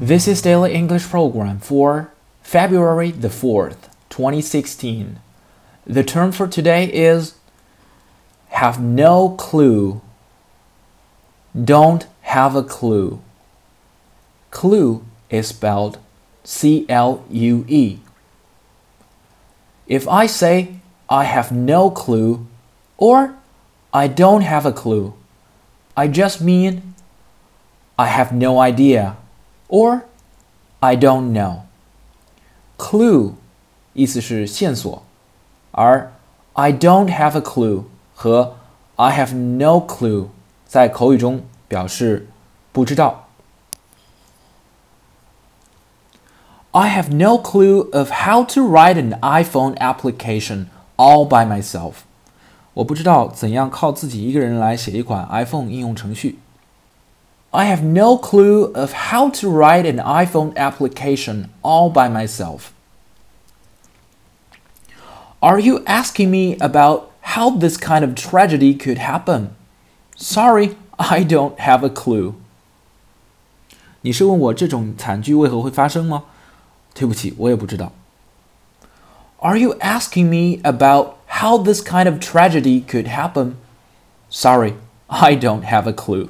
This is Daily English Program for February the 4th, 2016. The term for today is have no clue. Don't have a clue. Clue is spelled C L U E. If I say I have no clue or I don't have a clue, I just mean I have no idea or I don't know. Clue 意思是线索，而 I don't have a clue 和 I have no clue 在口语中表示不知道。I have no clue of how to write an iPhone application all by myself. 我不知道怎样靠自己一个人来写一款 iPhone 应用程序。 I have no clue of how to write an iPhone application all by myself. Are you asking me about how this kind of tragedy could happen? Sorry, I don't have a clue. 你是问我这种惨剧为何会发生吗？对不起，我也不知道。Are you asking me about how this kind of tragedy could happen? Sorry, I don't have a clue.